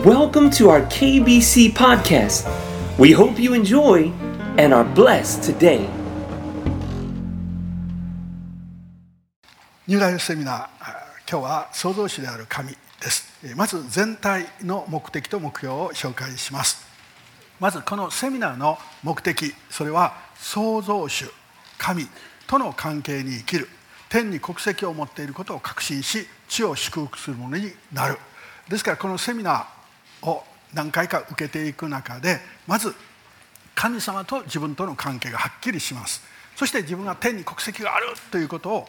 Welcome to our KBC podcast. We hope you enjoy and are blessed today. ニューライフセミナー今日は創造主である神ですまず全体の目的と目標を紹介しますまずこのセミナーの目的それは創造主神との関係に生きる天に国籍を持っていることを確信し地を祝福するものになるですからこのセミナーを何回か受けていく中でまず神様と自分との関係がはっきりします。そして自分が天に国籍があるということを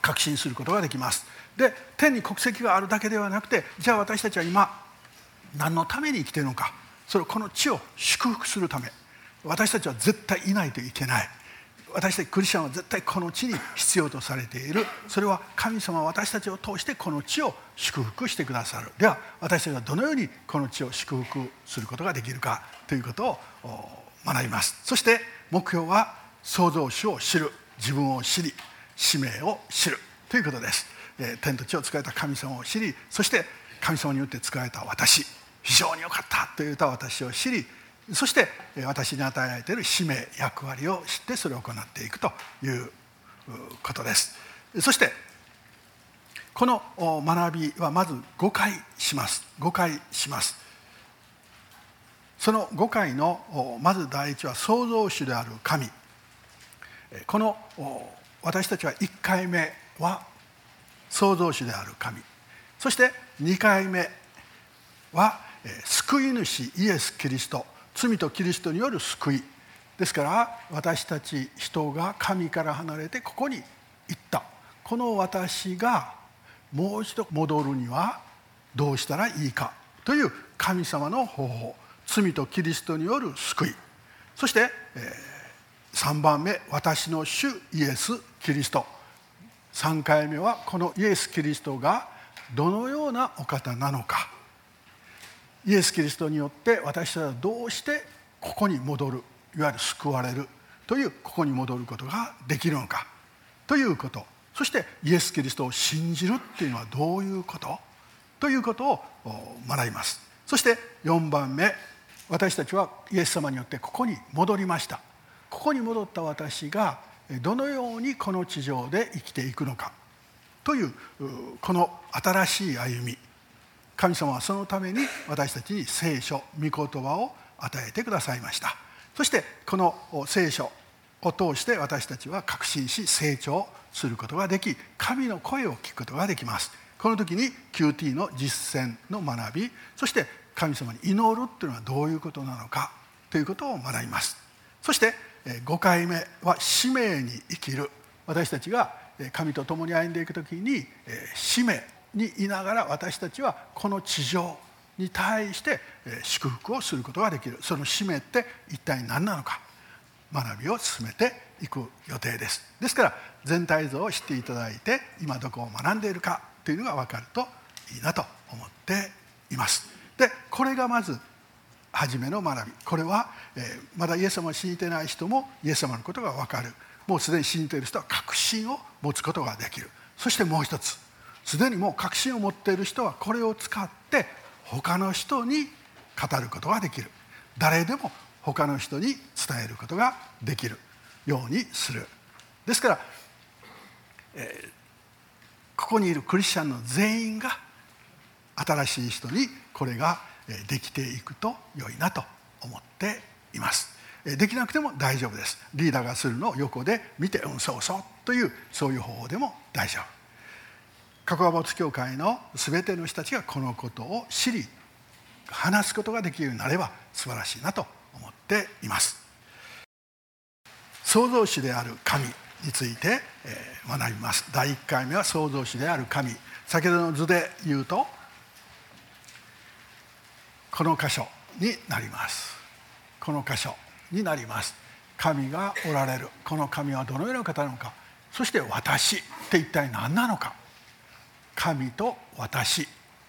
確信することができます。で天に国籍があるだけではなくてじゃあ私たちは今何のために生きているのか。それこの地を祝福するため。私たちは絶対いないといけない。私たちクリスチャンは絶対この地に必要とされている。それは神様は私たちを通してこの地を祝福してくださる。では私たちはどのようにこの地を祝福することができるかということを学びます。そして目標は創造主を知る。自分を知り使命を知るということです。天と地を使えた神様を知りそして神様によって使えた私。非常に良かったと言った私を知りそして私に与えられている使命役割を知ってそれを行っていくということです。そしてこの学びはまず5回します。5回します。その5回のまず第一は創造主である神。この私たちは1回目は創造主である神。そして2回目は救い主イエス・キリスト。罪とキリストによる救い。ですから私たち人が神から離れてここに行った。この私がもう一度戻るにはどうしたらいいか。という神様の方法。罪とキリストによる救い。そして、え3番目私の主イエス・キリスト。3回目はこのイエス・キリストがどのようなお方なのか。イエス・キリストによって私たちはどうしてここに戻るいわゆる救われるというここに戻ることができるのかということ。そしてイエス・キリストを信じるっていうのはどういうこと？ということを学びます。そして4番目私たちはイエス様によってここに戻りました。ここに戻った私がどのようにこの地上で生きていくのか。というこの新しい歩み。神様はそのために私たちに聖書御言葉を与えてくださいました。そしてこの聖書を通して私たちは確信し成長することができ神の声を聞くことができます。この時に QT の実践の学びそして神様に祈るというのはどういうことなのかということを学びます。そして5回目は使命に生きる。私たちが神と共に歩んでいく時に使命にいながら私たちはこの地上に対して祝福をすることができる。その使命って一体何なのか。学びを進めていく予定です。ですから全体像を知っていただいて今どこを学んでいるかというのが分かるといいなと思っています。でこれがまず初めの学び。これは、まだイエス様を信じてない人もイエス様のことが分かる。もうすでに信じている人は確信を持つことができる。そしてもう一つすでにもう確信を持っている人はこれを使って他の人に語ることができる。誰でも他の人に伝えることができるようにする。ですから、えー、ここにいるクリスチャンの全員が新しい人にこれができていくと良いなと思っています。できなくても大丈夫です。リーダーがするのを横で見てうんそうそうというそういう方法でも大丈夫。加古川没教会の全ての人たちがこのことを知り話すことができるようになれば素晴らしいなと思っています。創造主である神について学びます。第1回目は創造主である神。先ほどの図で言うとこの箇所になります。この箇所になります。神がおられる。この神はどのような方なのか。そして私って一体何なのか。神と私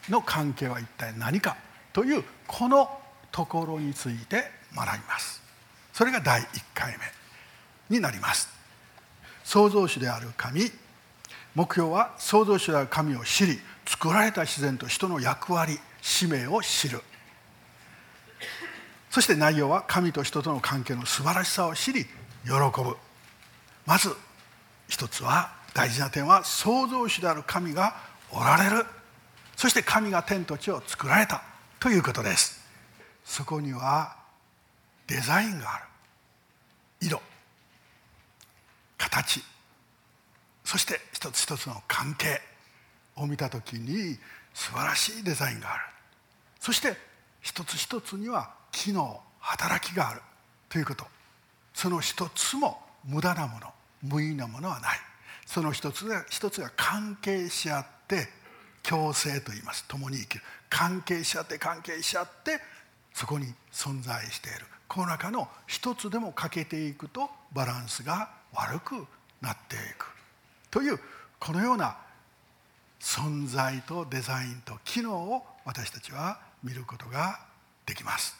の関係は一体何かというこのところについて学びます。それが第1回目になります。創造主である神。目標は創造主である神を知り作られた自然と人の役割使命を知る。そして内容は神と人との関係の素晴らしさを知り喜ぶ。まず一つは大事な点は創造主である神がおられる。そして神が天と地を作られた。ということです。そこにはデザインがある。色。形。そして一つ一つの関係を見た時に素晴らしいデザインがある。そして一つ一つには機能働きがある。ということ。その一つも無駄なもの。無意なものはない。その一つが一つが関係し合って共生と言います。共に生きる。関係し合って関係し合ってそこに存在している。この中の一つでも欠けていくとバランスが悪くなっていく。というこのような存在とデザインと機能を私たちは見ることができます。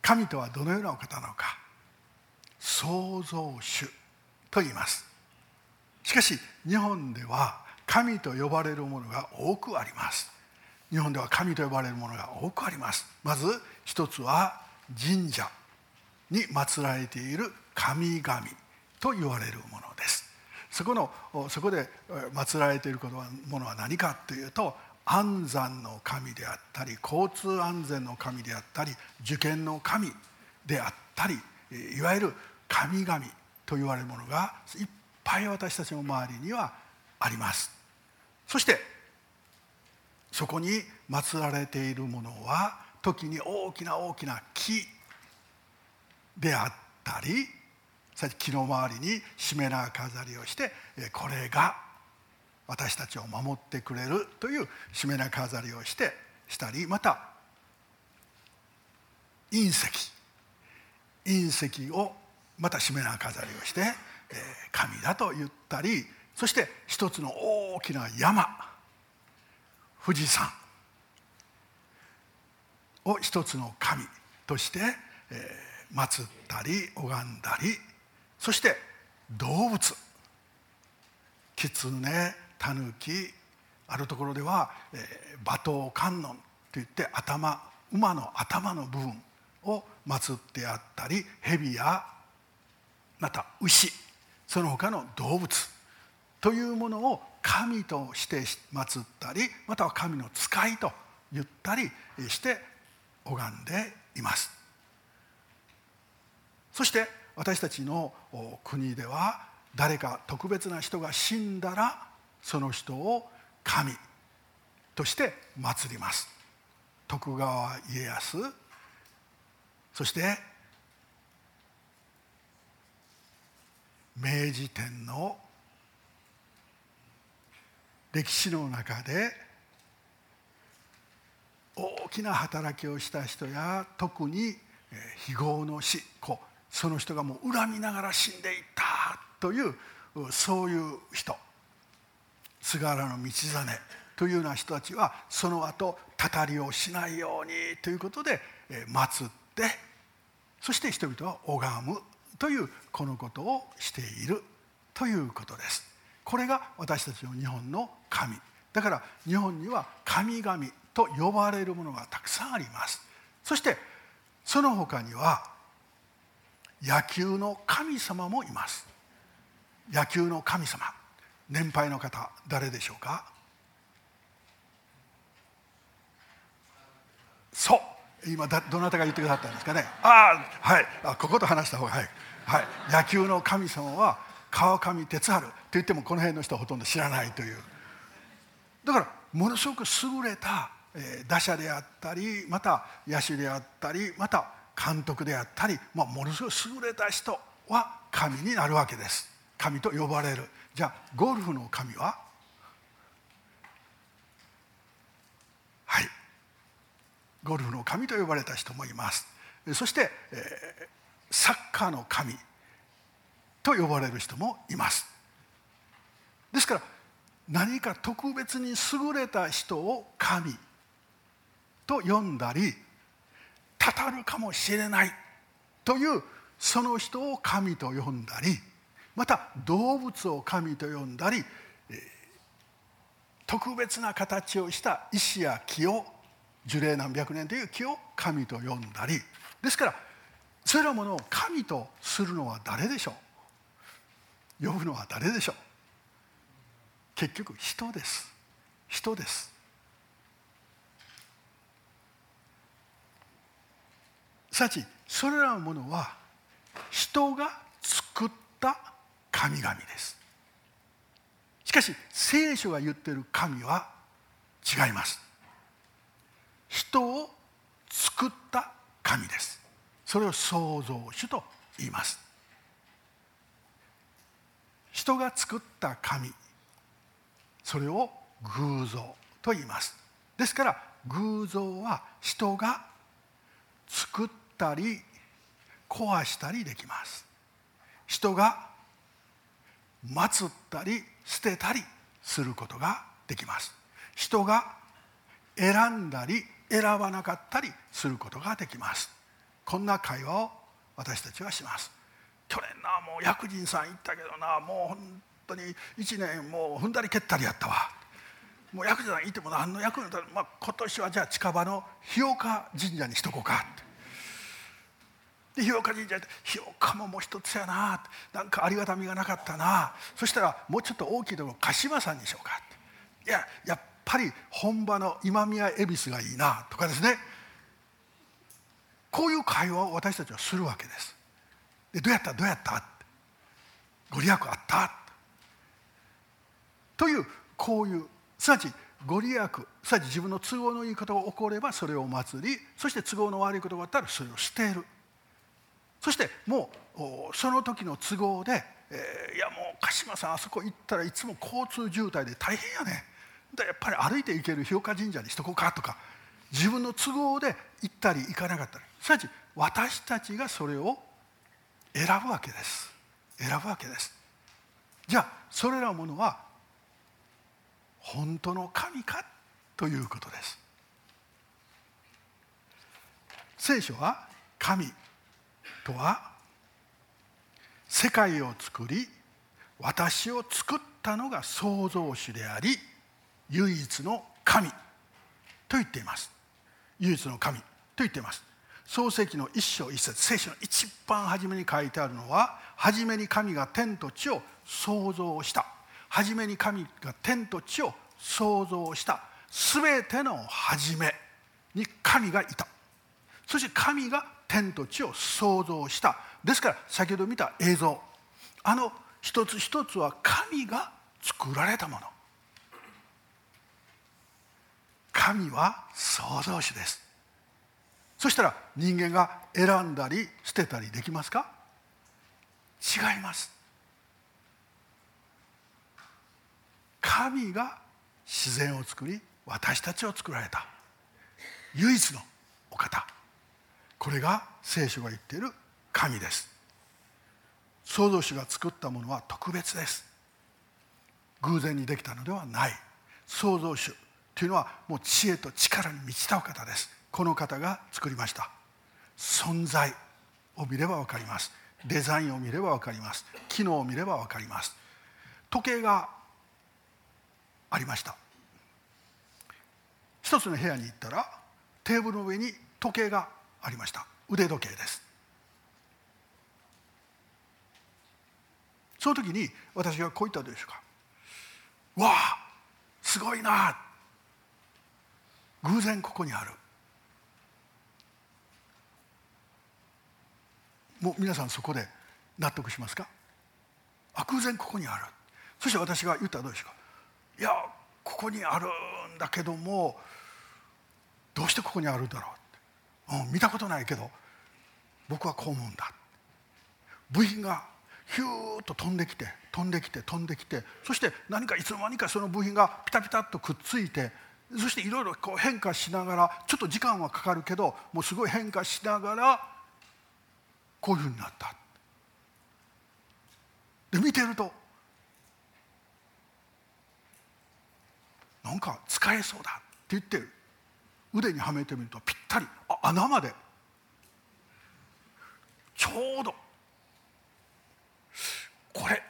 神とはどのようなお方なのか。創造主と言います。しかし日本では神と呼ばれるものが多くあります。日本では神と呼ばれるものが多くあります。まず一つは神社に祀られている神々と言われるものです。そこのそこで祀られているものは何かというと安産の神であったり交通安全の神であったり受験の神であったりいわゆる神々と言われるものがいっぱい私たちの周りにはあります。そしてそこに祀られているものは時に大きな大きな木であったり木の周りにしめ縄飾りをしてこれが私たちを守ってくれるというしめ縄飾りをしてしたりまた隕石。隕石をまたしめ縄飾りをして神だと言ったりそして一つの大きな山富士山を一つの神として祀ったり拝んだりそして動物狐タヌキあるところでは、馬頭観音といって頭馬の頭の部分を祀ってあったり蛇やまた牛その他の動物。というものを神として祀ったりまたは神の使いと言ったりして拝んでいます。そして私たちの国では誰か特別な人が死んだらその人を神として祀ります。徳川家康。そして明治天皇。歴史の中で大きな働きをした人や特に非業の死その人がもう恨みながら死んでいったというそういう人。菅原道真というような人たちはその後たたりをしないようにということで祀ってそして人々は拝む。というこのことをしているということです。これが私たちの日本の神。だから日本には神々と呼ばれるものがたくさんあります。そしてその他には野球の神様もいます。野球の神様。年配の方誰でしょうか？そう。今どなたが言ってくださったんですかね？ああはい。あここと話した方がはい、はい、野球の神様は川上哲治と言ってもこの辺の人はほとんど知らないという。だからものすごく優れた打者であったりまた野手であったりまた監督であったり、まあ、ものすごい優れた人は神になるわけです。神と呼ばれる。じゃあゴルフの神は？はい。ゴルフの神と呼ばれた人もいます。そして、え、サッカーの神と呼ばれる人もいます。ですから何か特別に優れた人を神と呼んだりたたるかもしれないというその人を神と呼んだりまた動物を神と呼んだり特別な形をした石や木を樹齢何百年という木を神と呼んだり。ですからそれらものを神とするのは誰でしょう？呼ぶのは誰でしょう？結局人です。人です。さちそれらのものは人が作った神々です。しかし聖書が言ってる神は違います。人を作った神です。それを創造主と言います。人が作った神それを偶像と言います。ですから偶像は人が作ったり壊したりできます。人が祀ったり捨てたりすることができます。人が選んだり選ばなかったりすることができます。こんな会話を私たちはします。去年なもう薬人さん行ったけどなもう本当に1年もう踏んだり蹴ったりやったわ。もう薬人さんいても何の役に立たまあ、今年はじゃあ近場の日岡神社にしとこうか。ってで日岡神社で日岡ももう一つやな。なんかありがたみがなかったな。そしたらもうちょっと大きいところ鹿島さんにしようか。いややっぱり本場の今宮恵比寿がいいなとかですね。こういう会話を私たちはするわけです。でどうやった？どうやった？っご利益あった？というこういうすなわちご利益すなわち自分の都合のいいことが起こればそれを祭りそして都合の悪いことがあったらそれを捨てる。そしてもうその時の都合で、えー、いやもう鹿島さんあそこ行ったらいつも交通渋滞で大変やねでやっぱり歩いて行ける日岡神社にしとこうかとか自分の都合で行ったり行かなかったり。すなわち私たちがそれを選ぶわけです。選ぶわけです。じゃあそれらものは本当の神かということです。聖書は神とは世界を作り私を作ったのが創造主であり唯一の神と言っています。唯一の神と言っています。創世記の一章一節聖書の一番初めに書いてあるのは初めに神が天と地を創造した。初めに神が天と地を創造した。全ての初めに神がいた。そして神が天と地を創造した。ですから先ほど見た映像。あの一つ一つは神が作られたもの。神は創造主です。そしたら人間が選んだり捨てたりできますか？違います。神が自然を作り私たちを作られた。唯一のお方。これが聖書が言っている神です。創造主が作ったものは特別です。偶然にできたのではない。創造主というのはもう知恵と力に満ちたお方です。この方が作りました。存在を見れば分かります。デザインを見れば分かります。機能を見れば分かります。時計がありました。一つの部屋に行ったらテーブルの上に時計がありました。腕時計です。その時に私がこう言ったでしょうかわあすごいな。偶然ここにある。もう皆さんそこで納得しますか？あ偶然ここにある。そして私が言ったらどうでしょうか？いやここにあるんだけどもどうしてここにあるんだろううん、見たことないけど僕はこう思うんだ。部品がヒューッと飛んできて飛んできて飛んできてそして何かいつの間にかその部品がピタピタっとくっついてそしていろいろ変化しながらちょっと時間はかかるけどもうすごい変化しながらこういうふうになった。で見てるとなんか使えそうだって言って腕にはめてみるとぴったりあ穴までちょうどこれ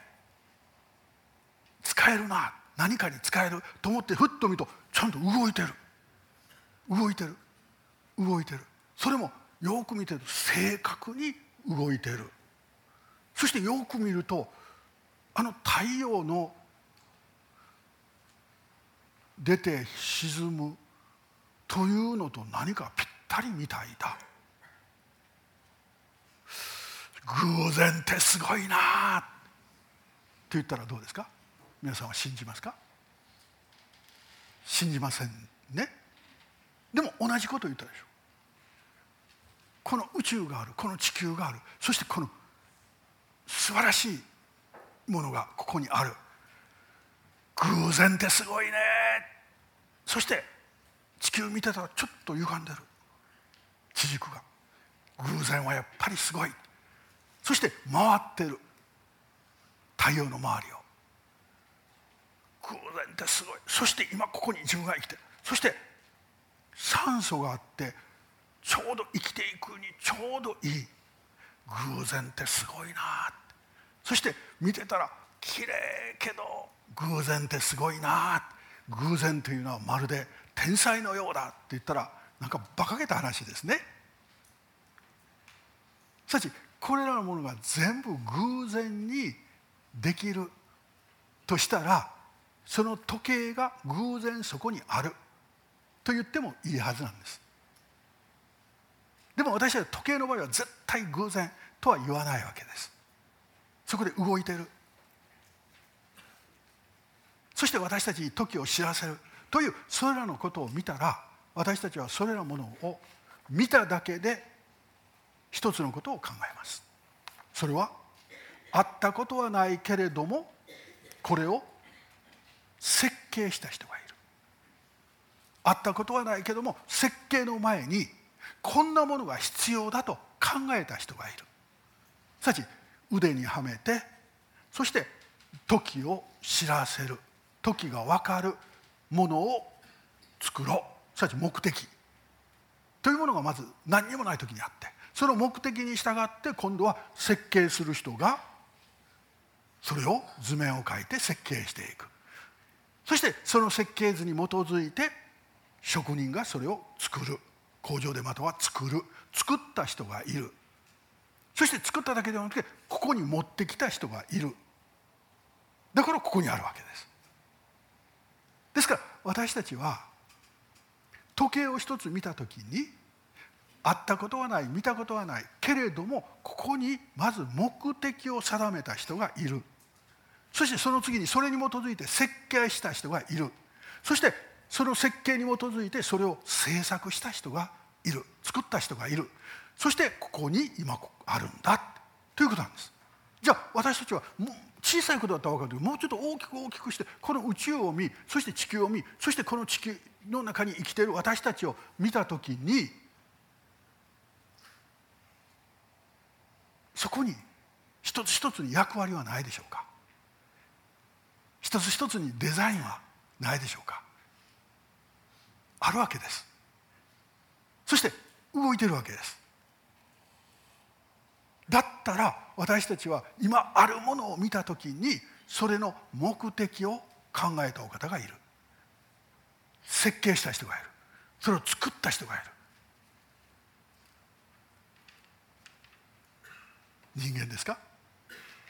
使えるな何かに使えると思ってふっと見るとちゃんと動いてる。動いてる。動いてる。それもよく見てると正確に動いてる。そしてよく見るとあの太陽の出て沈むというのと何かぴったりみたいだ。偶然ってすごいなって言ったらどうですか？皆さんは信じますか？信じませんね。でも同じこと言ったでしょ。この宇宙があるこの地球がある。そしてこの素晴らしいものがここにある。偶然ってすごいね。そして地球見てたらちょっと歪んでる。地軸が。偶然はやっぱりすごい。そして回ってる。太陽の周りを。偶然ってすごい。そして今ここに自分が生きてる。そして酸素があってちょうど生きていくにちょうどいい。偶然ってすごいなそして見てたら綺麗けど偶然ってすごいな偶然というのはまるで天才のようだって言ったらなんか馬鹿げた話ですね。しかしこれらのものが全部偶然にできるとしたらその時計が偶然そこにあると言ってもいいはずなんです。でも私は時計の場合は絶対偶然とは言わないわけです。そこで動いてる。そして私たちに時を知らせるというそれらのことを見たら私たちはそれらものを見ただけで一つのことを考えます。それは会ったことはないけれどもこれを設計した人がいる。会ったことはないけれども設計の前にこんなものが必要だと考えた人がいる。すなわち腕にはめてそして時を知らせる。時が分かるものを作ろう。すなわち目的。というものがまず何にもない時にあってその目的に従って今度は設計する人がそれを図面を描いて設計していく。そしてその設計図に基づいて職人がそれを作る。工場でまたは作る作った人がいる。そして作っただけではなくてここに持ってきた人がいる。だからここにあるわけです。ですから私たちは時計を一つ見た時に会ったことはない見たことはないけれどもここにまず目的を定めた人がいる。そしてその次にそれに基づいて設計した人がいる。そしてその設計に基づいてそれを制作した人がいる。作った人がいる。そしてここに今あるんだということなんです。じゃあ私たちはもう小さいことだったら分かるけどもうちょっと大きく大きくしてこの宇宙を見そして地球を見そしてこの地球の中に生きている私たちを見た時にそこに一つ一つに役割はないでしょうか。一つ一つにデザインはないでしょうか。あるわけです。そして動いてるわけです。だったら私たちは今あるものを見た時にそれの目的を考えたお方がいる。設計した人がいる。それを作った人がいる。人間ですか？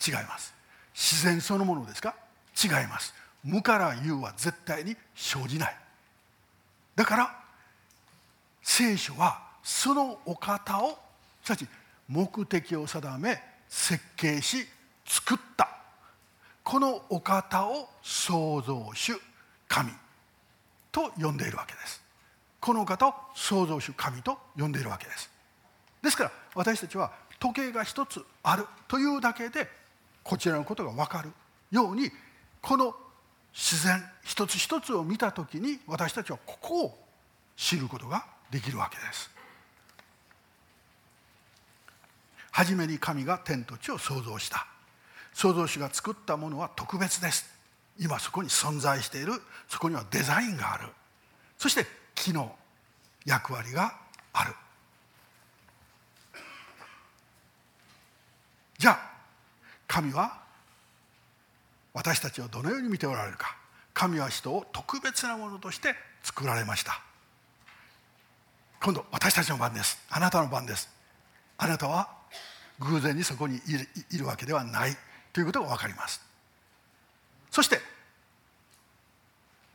違います。自然そのものですか？違います。無から有は絶対に生じない。だから聖書はそのお方をすなわち目的を定め設計し作った。このお方を創造主神と呼んでいるわけです。このお方を創造主神と呼んでいるわけです。ですから私たちは時計が一つあるというだけでこちらのことが分かるようにこの自然一つ一つを見た時に私たちはここを知ることができるわけです。初めに神が天と地を創造した。創造主が作ったものは特別です。今そこに存在している。そこにはデザインがある。そして機能役割がある。じゃあ神は私たちをどのように見ておられるか。神は人を特別なものとして作られました。今度私たちの番です。あなたの番です。あなたは偶然にそこにいるわけではない。ということが分かります。そして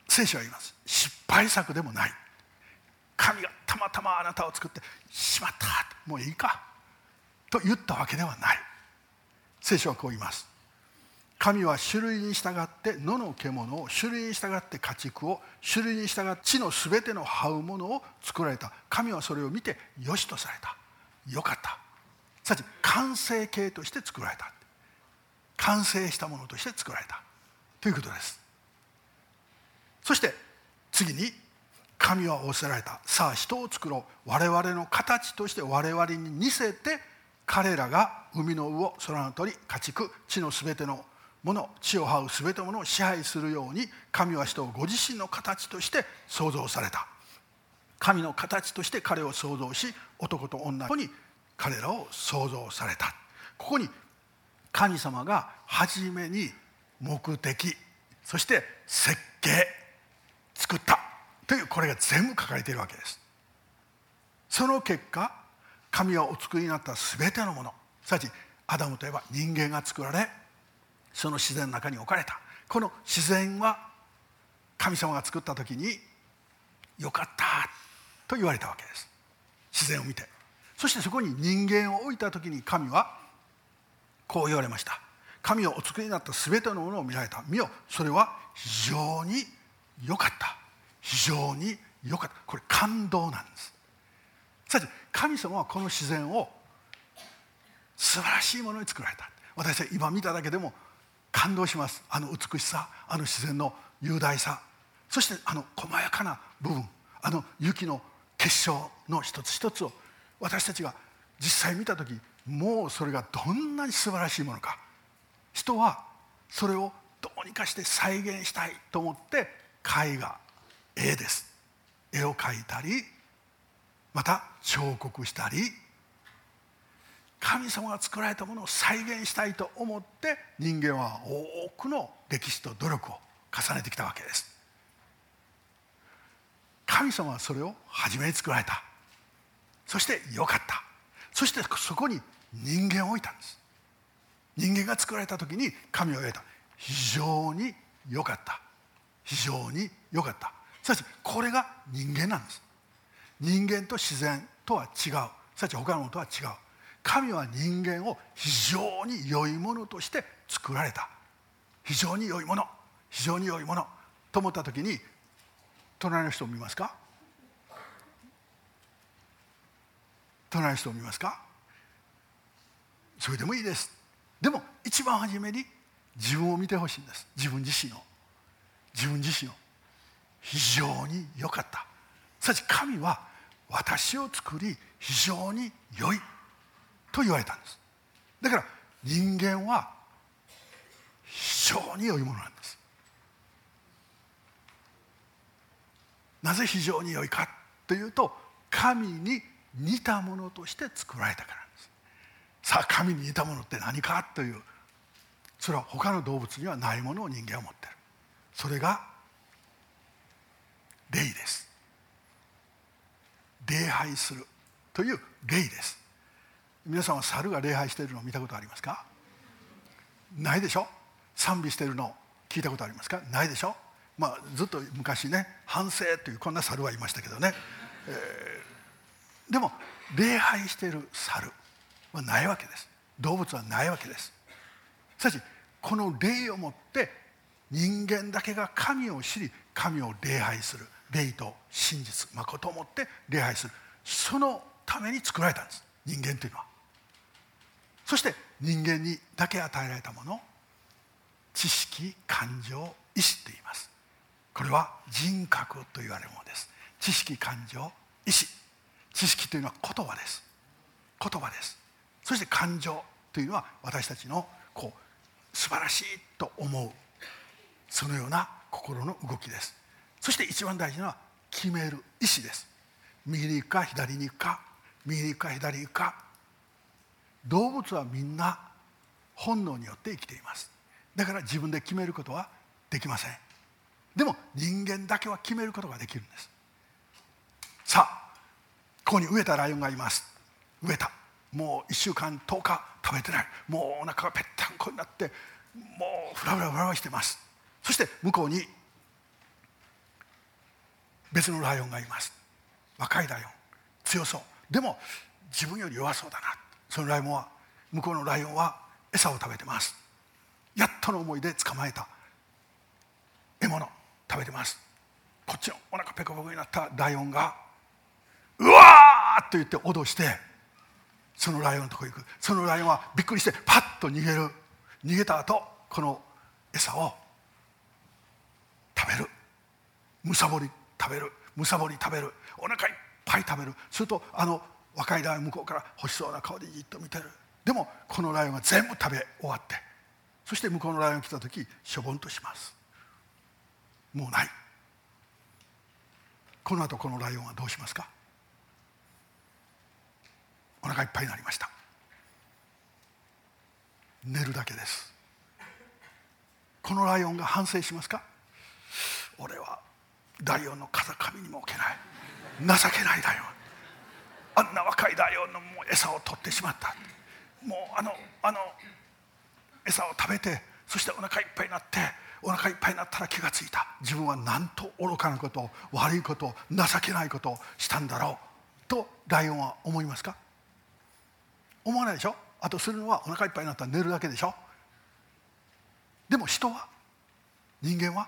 聖書は言います。失敗作でもない。神がたまたまあなたを作ってしまった。もういいか。と言ったわけではない。聖書はこう言います。神は種類に従って野の獣を種類に従って家畜を種類に従って地のすべての這うものを作られた。神はそれを見てよしとされた。よかった。すなわち完成形として作られた。完成したものとして作られた。ということです。そして次に神は仰せられた。さあ人を作ろう。我々の形として我々に似せて彼らが海の魚空の鳥家畜地のすべてのもの地を這うすべてものを支配するように神は人をご自身の形として創造された。神の形として彼を創造し男と女に彼らを創造された。ここに神様が初めに目的そして設計作った。というこれが全部書かれているわけです。その結果神はお作りになった全てのもの。すなわちアダムといえば人間が作られその自然の中に置かれた。この自然は神様が作った時によかったと言われたわけです。自然を見て。そしてそこに人間を置いた時に神はこう言われました。神をお作りになった全てのものを見られた。見よそれは非常に良かった。非常に良かった。これ感動なんです。さて神様はこの自然を素晴らしいものに作られた。私は今見ただけでも感動します。あの美しさあの自然の雄大さそしてあの細やかな部分あの雪の結晶の一つ一つを私たちが実際見た時もうそれがどんなに素晴らしいものか。人はそれをどうにかして再現したいと思って絵画絵です。絵を描いたりまた彫刻したり神様が作られたものを再現したいと思って人間は多くの歴史と努力を重ねてきたわけです。神様はそれを初めに作られた。そしてよかった。そしてそこに人間を置いたんです。人間が作られた時に神は言われた。非常によかった。非常によかった。しかしこれが人間なんです。人間と自然とは違う。すなわち他のものとは違う。神は人間を非常に良いものとして作られた。非常に良いもの。非常に良いもの。と思った時に隣の人を見ますか？隣の人を見ますか？それでもいいです。でも一番初めに自分を見てほしいんです。自分自身を。自分自身を。非常に良かった。しかし神は私を作り非常に良い。と言われたんです。だから人間は非常に良いものなんです。なぜ非常に良いかというと神に似たものとして作られたからです。さあ神に似たものって何かというそれは他の動物にはないものを人間は持ってる。それが霊です。礼拝するという霊です。皆さんは猿が礼拝しているのを見たことありますか？ないでしょ？賛美しているの聞いたことありますか？ないでしょ？まあずっと昔ね反省というこんな猿はいましたけどね、えー、でも礼拝している猿はないわけです。動物はないわけです。しかしこの霊をもって人間だけが神を知り神を礼拝する霊と真実誠をもって礼拝するそのために作られたんです。人間というのは。そして人間にだけ与えられたもの。知識感情意志と言います。これは人格と言われるものです。知識感情意志知識というのは言葉です。言葉です。そして感情というのは私たちのこう素晴らしいと思う。そのような心の動きです。そして一番大事なのは決める意志です。右に行くか左に行くか右に行くか左に行くか。動物はみんな本能によって生きています。だから自分で決めることはできません。でも人間だけは決めることができるんです。さあここに飢えたライオンがいます。飢えた。もう1週間10日食べてない。もうお腹がぺったんこになってもうフラフラフラフラしてます。そして向こうに別のライオンがいます。若いライオン。強そう。でも自分より弱そうだな。そのライオンは向こうのライオンは餌を食べてます。やっとの思いで捕まえた獲物食べてます。こっちのお腹ペコペコになったライオンがうわーっと言って脅してそのライオンのとこ行く。そのライオンはびっくりしてパッと逃げる。逃げた後この餌を食べる。むさぼり食べる。むさぼり食べる。お腹いっぱい食べる。するとあの若いライオン向こうから欲しそうな顔でじっと見てる。でもこのライオンが全部食べ終わって。そして向こうのライオン来た時しょぼんとします。もうない。この後このライオンはどうしますか？お腹いっぱいになりました。寝るだけです。このライオンが反省しますか？俺はライオンの風上にも置けない。情けないライオン。あんな若いライオンのもう餌を取ってしまった。もうあのあの餌を食べてそしてお腹いっぱいになってお腹いっぱいになったら気がついた。自分はなんと愚かなこと悪いこと情けないことをしたんだろう。とライオンは思いますか？思わないでしょ？あとするのはお腹いっぱいになったら寝るだけでしょ？でも人は？人間は？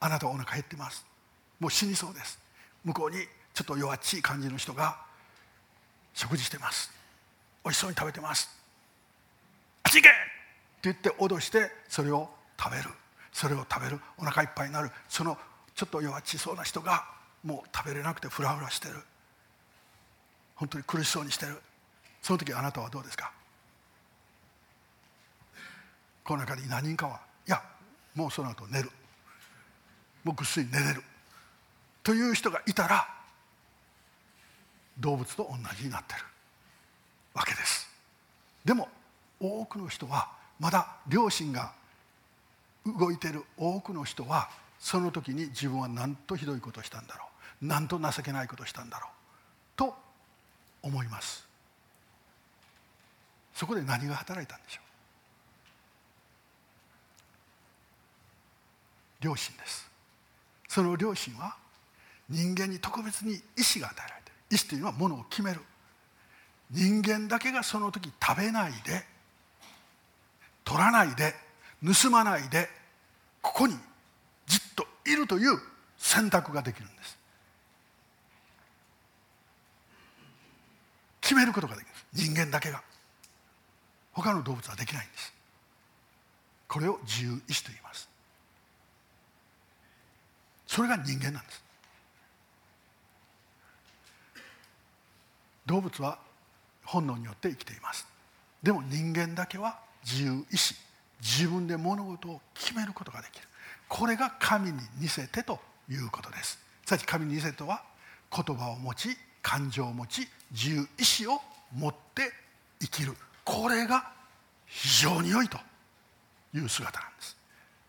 あなたはお腹減ってます。もう死にそうです。向こうにちょっと弱っちい感じの人が食事してます。美味しそうに食べてますあっち行け！って言って脅してそれを食べる。それを食べる。お腹いっぱいになる。そのちょっと弱っちそうな人がもう食べれなくてフラフラしてる。本当に苦しそうにしてる。その時あなたはどうですか？この中に何人かはいやもうその後寝る。もうぐっすり寝れる。という人がいたら動物と同じになってるわけです。でも多くの人はまだ両親が動いてる多くの人はその時に自分は何とひどいことをしたんだろう何と情けないことをしたんだろうと思います。そこで何が働いたんでしょう？良心です。その良心は人間に特別に意志が与えられている。意志というのはものを決める。人間だけがその時食べないで取らないで盗まないでここにじっといるという選択ができるんです。決めることができる人間だけが。他の動物はできないんです。これを自由意志と言います。それが人間なんです。動物は本能によって生きています。でも人間だけは自由意志自分で物事を決めることができる。これが神に似せてということです。さっき神に似せとは言葉を持ち感情を持ち自由意志を持って生きる。これが非常に良いという姿なんです。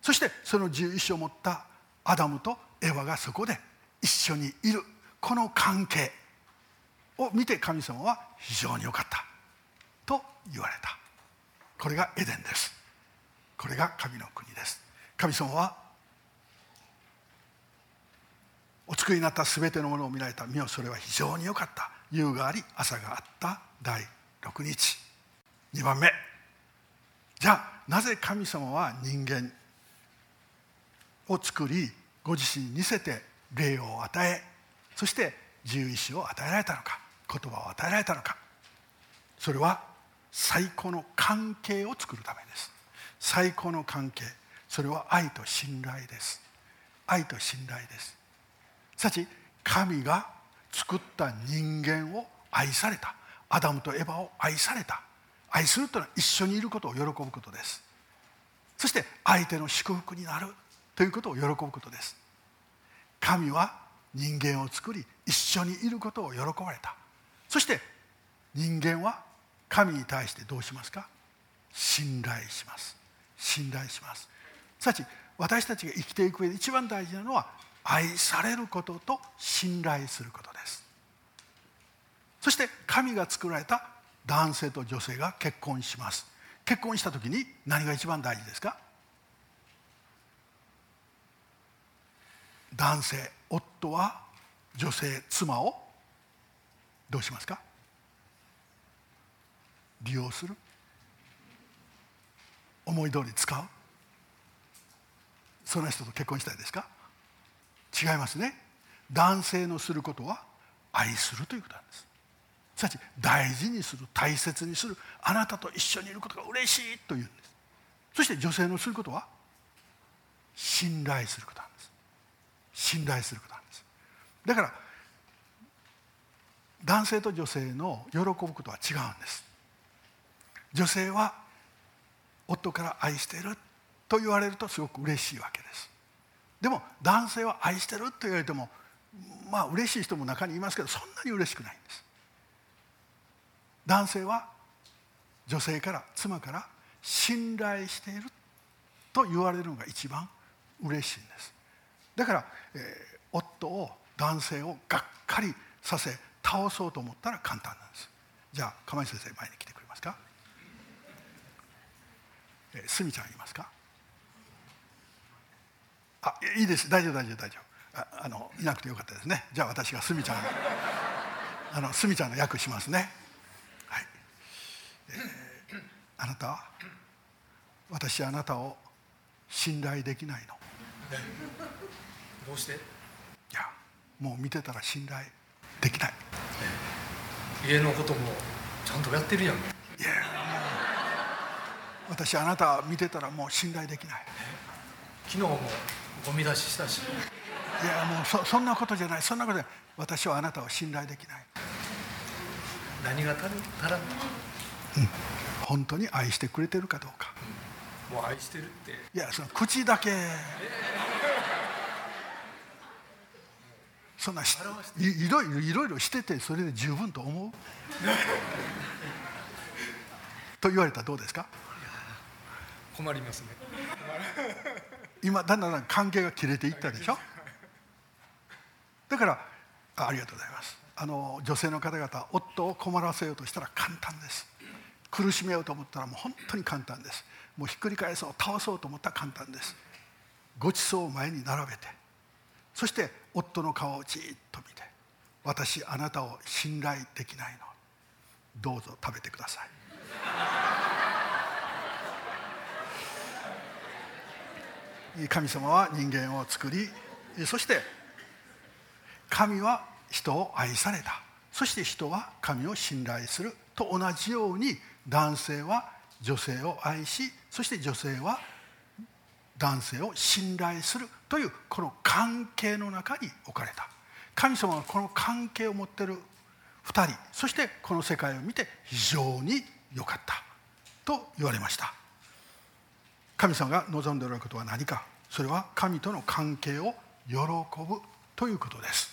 そしてその自由意志を持ったアダムとエヴァがそこで一緒にいる。この関係。を見て神様は非常に良かった。と言われた。これがエデンです。これが神の国です。神様はお作りになった全てのものを見られた。見よそれは非常に良かった。夕があり朝があった第6日。2番目。じゃあなぜ神様は人間を作りご自身に似せて霊を与えそして自由意志を与えられたのか。言葉を与えられたのか。それは最高の関係を作るためです。最高の関係。それは愛と信頼です。愛と信頼です。すなわち神が作った人間を愛された。アダムとエヴァを愛された。愛するというのは一緒にいることを喜ぶことです。そして相手の祝福になる。ということを喜ぶことです。神は人間を作り一緒にいることを喜ばれた。そして人間は神に対してどうしますか？信頼します。信頼します。さち私たちが生きていく上で一番大事なのは愛されることと信頼することです。そして神が作られた男性と女性が結婚します。結婚した時に何が一番大事ですか？男性夫は女性妻をどうしますか？利用する？思い通り使う？その人と結婚したいですか？違いますね。男性のすることは愛するということなんです。すなわち大事にする大切にするあなたと一緒にいることが嬉しいというんです。そして女性のすることは信頼することなんです。信頼することなんです。だから男性と女性の喜ぶことは違うんです。女性は夫から愛してると言われるとすごく嬉しいわけです。でも男性は愛してると言われてもまあ嬉しい人も中にいますけどそんなに嬉しくないんです。男性は女性から妻から信頼していると言われるのが一番嬉しいんです。だから、えー、夫を男性をがっかりさせ倒そうと思ったら簡単なんです。じゃあ釜石先生前に来てくれますか？えー、すみちゃんいますか？あいいです。大丈夫大丈夫大丈夫。ああのいなくてよかったですね。じゃあ私がすみちゃん あのすみちゃんの役しますね。はい、えー、あなた私あなたを信頼できないの。どうして？いやもう見てたら信頼できない家のこともちゃんとやってるやん。いや私あなた見てたらもう信頼できない。昨日もゴミ出ししたし。いやもうそそんなことじゃない。そんなことじゃない。私はあなたを信頼できない。何が足らんの、うん、本当に愛してくれてるかどうか、うん、もう愛してるって。いやその口だけ、そんないいろいろいろいろしててそれで十分と思う？と言われたらどうですか？困りますね。今だんだん関係が切れていったでしょ？だからありがとうございます。あの女性の方々夫を困らせようとしたら簡単です。苦しめようと思ったらもう本当に簡単です。もうひっくり返そう倒そうと思ったら簡単です。ごちそうを前に並べてそして夫の顔をじっと見て私あなたを信頼できないの。どうぞ食べてください。神様は人間を作りそして神は人を愛された。そして人は神を信頼する。と同じように男性は女性を愛しそして女性は男性を信頼するというこの関係の中に置かれた。神様はこの関係を持ってる2人そしてこの世界を見て非常に良かったと言われました。神様が望んでおられることは何かそれは神との関係を喜ぶということです。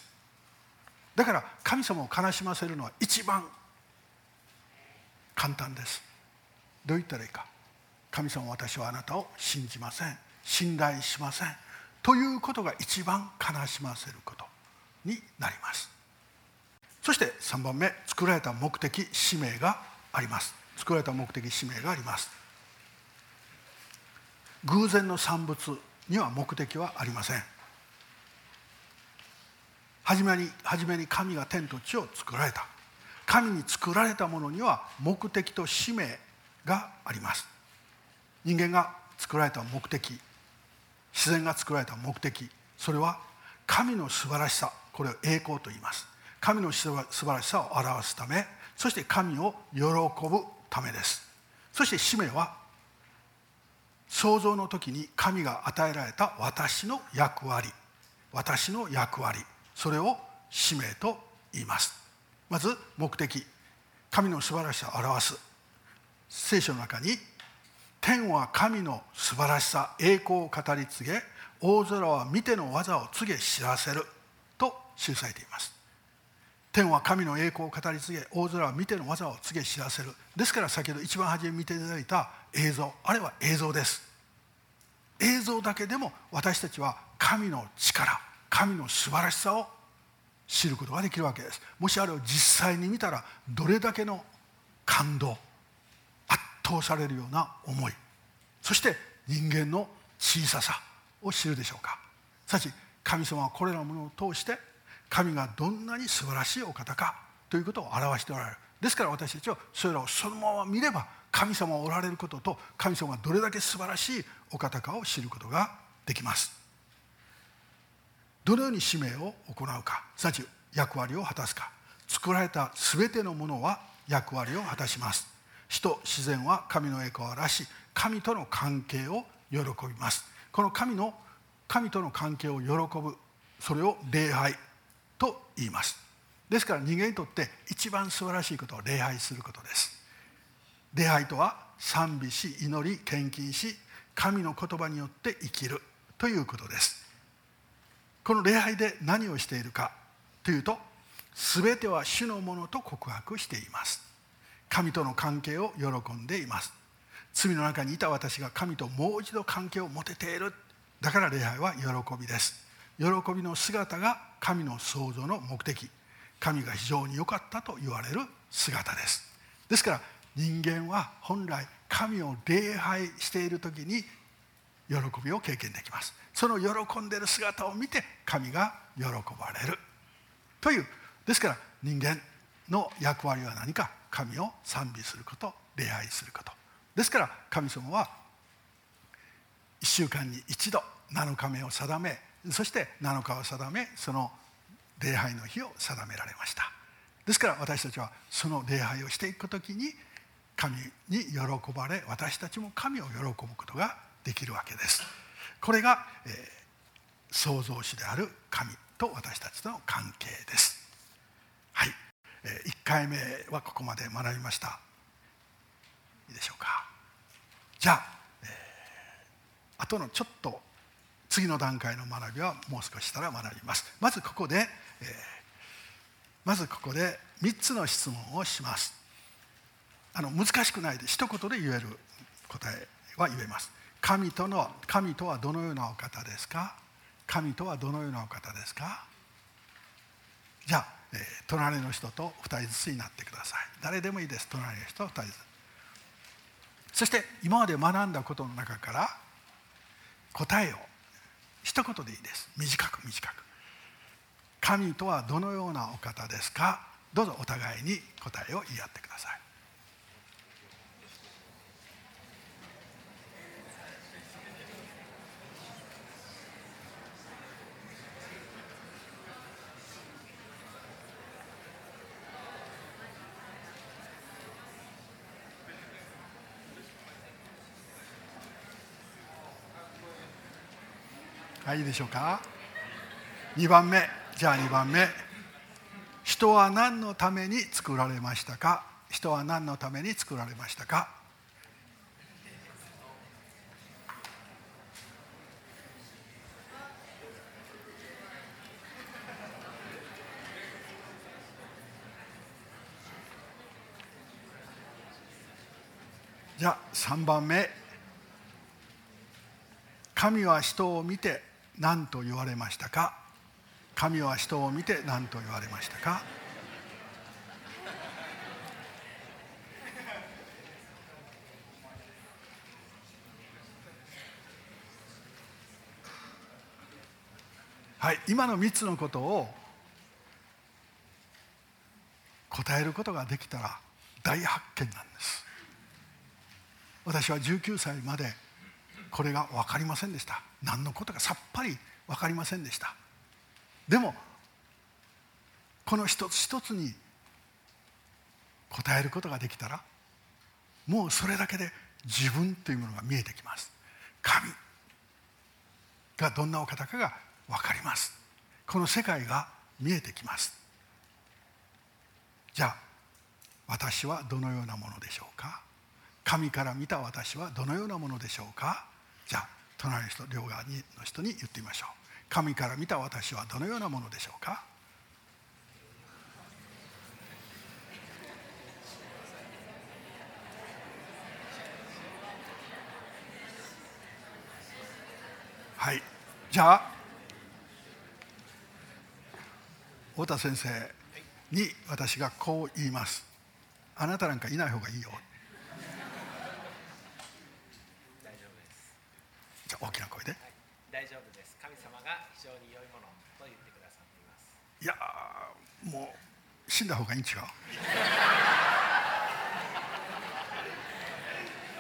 だから神様を悲しませるのは一番簡単です。どう言ったらいいか。神様私はあなたを信じません。信頼しません。ということが一番悲しませることになります。そして3番目作られた目的使命があります。作られた目的使命があります。偶然の産物には目的はありません。初めに初めに神が天と地を作られた。神に作られたものには目的と使命があります。人間が作られた目的自然が作られた目的。それは神の素晴らしさ。これを栄光と言います。神の素晴らしさを表すため。そして神を喜ぶためです。そして使命は創造の時に神が与えられた私の役割。私の役割。それを使命と言います。まず目的。神の素晴らしさを表す。聖書の中に天は神の素晴らしさ栄光を語り継げ大空は見ての技を告げ知らせると記されています。天は神の栄光を語り継げ大空は見ての技を告げ知らせる。ですから先ほど一番初め見ていただいた映像あれは映像です。映像だけでも私たちは神の力神の素晴らしさを知ることができるわけです。もしあれを実際に見たらどれだけの感動圧倒されるような思い。そして人間の小ささを知るでしょうか。すなわち神様はこれらのものを通して神がどんなに素晴らしいお方かということを表しておられる。ですから私たちはそれらをそのまま見れば神様がおられることと神様がどれだけ素晴らしいお方かを知ることができます。どのように使命を行うかすなわち役割を果たすか。作られた全てのものは役割を果たします。人自然は神の栄光を表し神との関係を喜びます。この神の神との関係を喜ぶそれを礼拝と言います。ですから人間にとって一番素晴らしいことは礼拝することです。礼拝とは賛美し祈り献金し神の言葉によって生きるということです。この礼拝で何をしているかというと全ては主のものと告白しています。神との関係を喜んでいます。罪の中にいた私が神ともう一度関係を持てている。だから礼拝は喜びです。喜びの姿が神の創造の目的。神が非常に良かったと言われる姿です。ですから人間は本来神を礼拝している時に喜びを経験できます。その喜んでいる姿を見て神が喜ばれる。という。ですから人間の役割は何か？神を賛美すること礼拝すること。ですから神様は1週間に一度7日目を定めそして7日を定めその礼拝の日を定められました。ですから私たちはその礼拝をしていく時に神に喜ばれ私たちも神を喜ぶことができるわけです。これが、えー、創造主である神と私たちとの関係です。はい、1回目はここまで学びました。いいでしょうか。じゃあ、えー、後のちょっと次の段階の学びはもう少ししたら学びます。まずここで、えー、まずここで3つの質問をします。あの難しくないで一言で言える答えは言えます。神との神とはどのようなお方ですか？神とはどのようなお方ですか？じゃあ、隣の人と2人ずつになってください。誰でもいいです。隣の人2人ずつ。そして今まで学んだことの中から答えを一言でいいです。短く短く。神とはどのようなお方ですか？どうぞお互いに答えを言い合ってください。はいいいでしょうか？2番目。じゃあ2番目。人は何のために作られましたか？人は何のために作られましたか？じゃあ3番目。神は人を見て何と言われましたか？神は人を見て何と言われましたか？はい今の3つのことを答えることができたら大発見なんです。私は19歳までこれが分かりませんでした。何のことかさっぱり分かりませんでした。でもこの一つ一つに答えることができたらもうそれだけで自分というものが見えてきます。神がどんなお方かが分かります。この世界が見えてきます。じゃあ私はどのようなものでしょうか？神から見た私はどのようなものでしょうか？隣の人両側の人に言ってみましょう。神から見た私はどのようなものでしょうか？はい。じゃあ太田先生に私がこう言います。あなたなんかいない方がいいよ大丈夫です。じゃあ大きな声で大丈夫です。神様が非常に良いものと言ってくださっています。いやーもう死んだ方がいいん違う？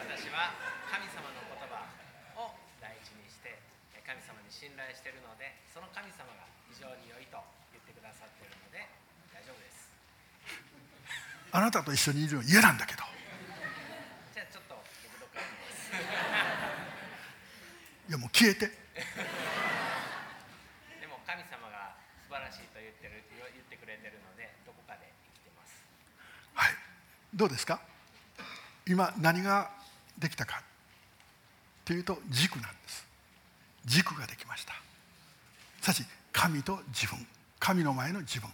私は神様の言葉を大事にして神様に信頼しているので、その神様が非常に良いと言ってくださっているので大丈夫です。あなたと一緒にいるの嫌なんだけどじゃあちょっと僕どっか行きます。いやもう消えて。でも神様が素晴らしいと言ってる言ってくれてるのでどこかで生きてます。はい。どうですか？今何ができたかというと軸なんです。軸ができました。さし神と自分。神の前の自分。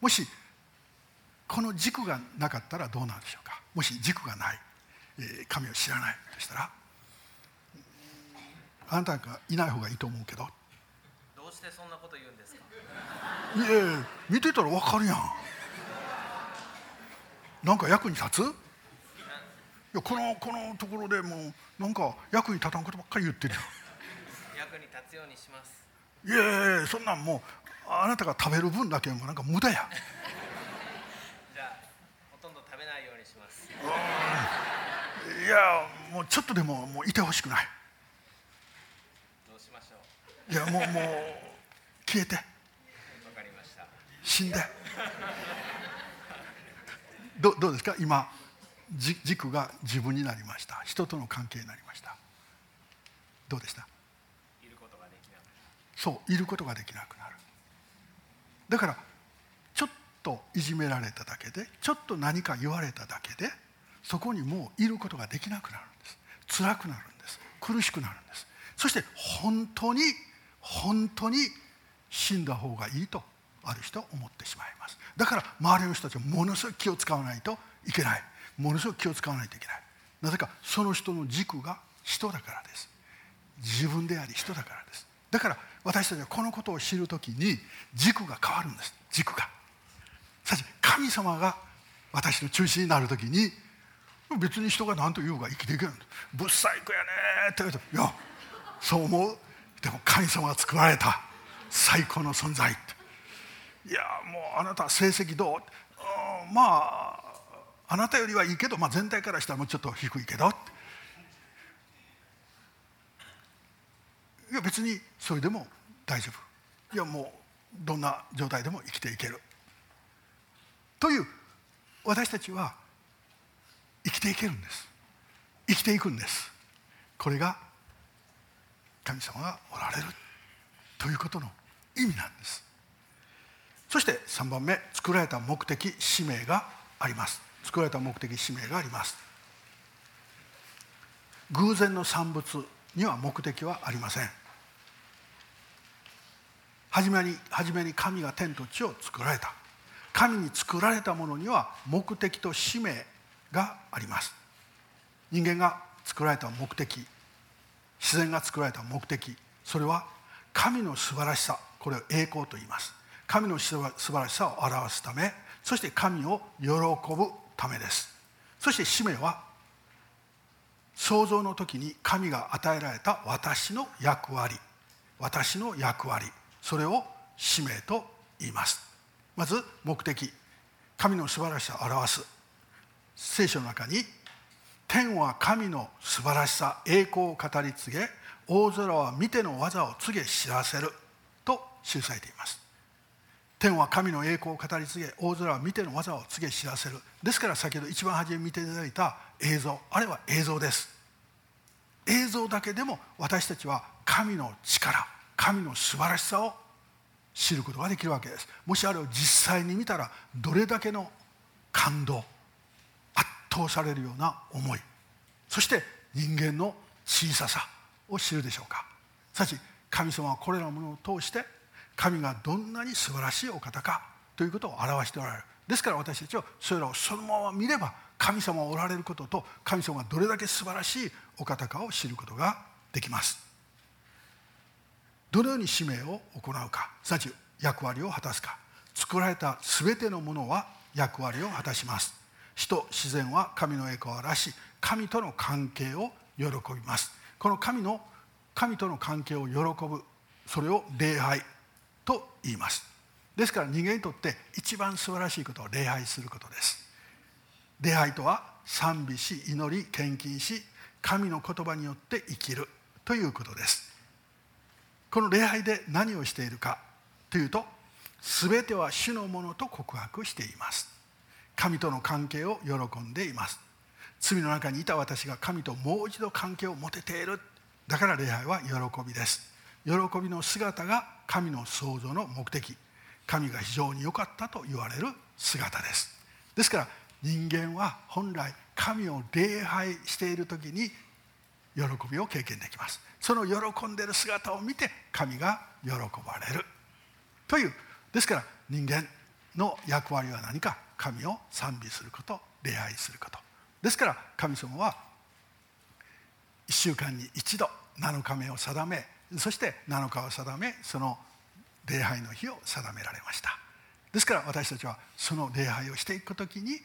もしこの軸がなかったらどうなるでしょうか？もし軸がない、えー神を知らないとしたらあなたがいない方がいいと思うけどどうしてそんなこと言うんですか？いやいや見てたら分かるやんなんか役に立つ？いやこのこのところでもうなんか役に立たんことばっかり言ってるや役に立つようにします。んいやいやそんなんもうあなたが食べる分だけもうなんか無駄やじゃあほとんど食べないようにします。いやもうちょっとでももういてほしくない。いやもうもう消えて。死んで。どどうですか？今じ軸が自分になりました。人との関係になりました。どうでした？いることができなくなる。そういることができなくなる。だからちょっといじめられただけでちょっと何か言われただけでそこにもういることができなくなるんです。辛くなるんです。苦しくなるんです。そして本当に本当に死んだ方がいいとある人は思ってしまいます。だから周りの人たちはものすごい気を使わないといけない。ものすごい気を使わないといけない。なぜかその人の軸が人だからです。自分であり人だからです。だから私たちはこのことを知るときに軸が変わるんです。軸が。さし神様が私の中心になるときに別に人が何と言うが生きていけるんだぶっ細工やねって言うといやそう思う。でも神様が作られた最高の存在。いやもうあなた成績どう？うんまああなたよりはいいけど、まあ、全体からしたらもうちょっと低いけど。いや別にそれでも大丈夫。いやもうどんな状態でも生きていける。という私たちは生きていけるんです。生きていくんです。これが神様がおられるということの意味なんです。そして3番目作られた目的使命があります。作られた目的使命があります。偶然の産物には目的はありません。初めに初めに神が天と地を作られた。神に作られたものには目的と使命があります。人間が作られた目的自然が作られた目的。それは神の素晴らしさ。これを栄光と言います。神の素晴らしさを表すため。そして神を喜ぶためです。そして使命は創造の時に神が与えられた私の役割。私の役割。それを使命と言います。まず目的。神の素晴らしさを表す。聖書の中に天は神の素晴らしさ栄光を語り継げ大空は見ての技を告げ知らせると記されています。天は神の栄光を語り継げ大空は見ての技を告げ知らせる。ですから先ほど一番初め見ていただいた映像あれは映像です。映像だけでも私たちは神の力神の素晴らしさを知ることができるわけです。もしあれを実際に見たらどれだけの感動圧倒されるような思い。そして人間の小ささを知るでしょうか。すなわち神様はこれらのものを通して神がどんなに素晴らしいお方かということを表しておられる。ですから私たちはそれらをそのまま見れば神様がおられることと神様がどれだけ素晴らしいお方かを知ることができます。どのように使命を行うかすなわち役割を果たすか。作られた全てのものは役割を果たします。人自然は神の栄光を表し神との関係を喜びます。この神の神との関係を喜ぶそれを礼拝と言います。ですから人間にとって一番素晴らしいことは礼拝することです。礼拝とは賛美し祈り献金し神の言葉によって生きるということです。この礼拝で何をしているかというと全ては主のものと告白しています。神との関係を喜んでいます。罪の中にいた私が神ともう一度関係を持てている。だから礼拝は喜びです。喜びの姿が神の創造の目的。神が非常に良かったと言われる姿です。ですから人間は本来神を礼拝している時に喜びを経験できます。その喜んでいる姿を見て神が喜ばれる。という。ですから人間の役割は何か？神を賛美すること礼拝すること。ですから神様は1週間に一度7日目を定めそして7日を定めその礼拝の日を定められました。ですから私たちはその礼拝をしていく時に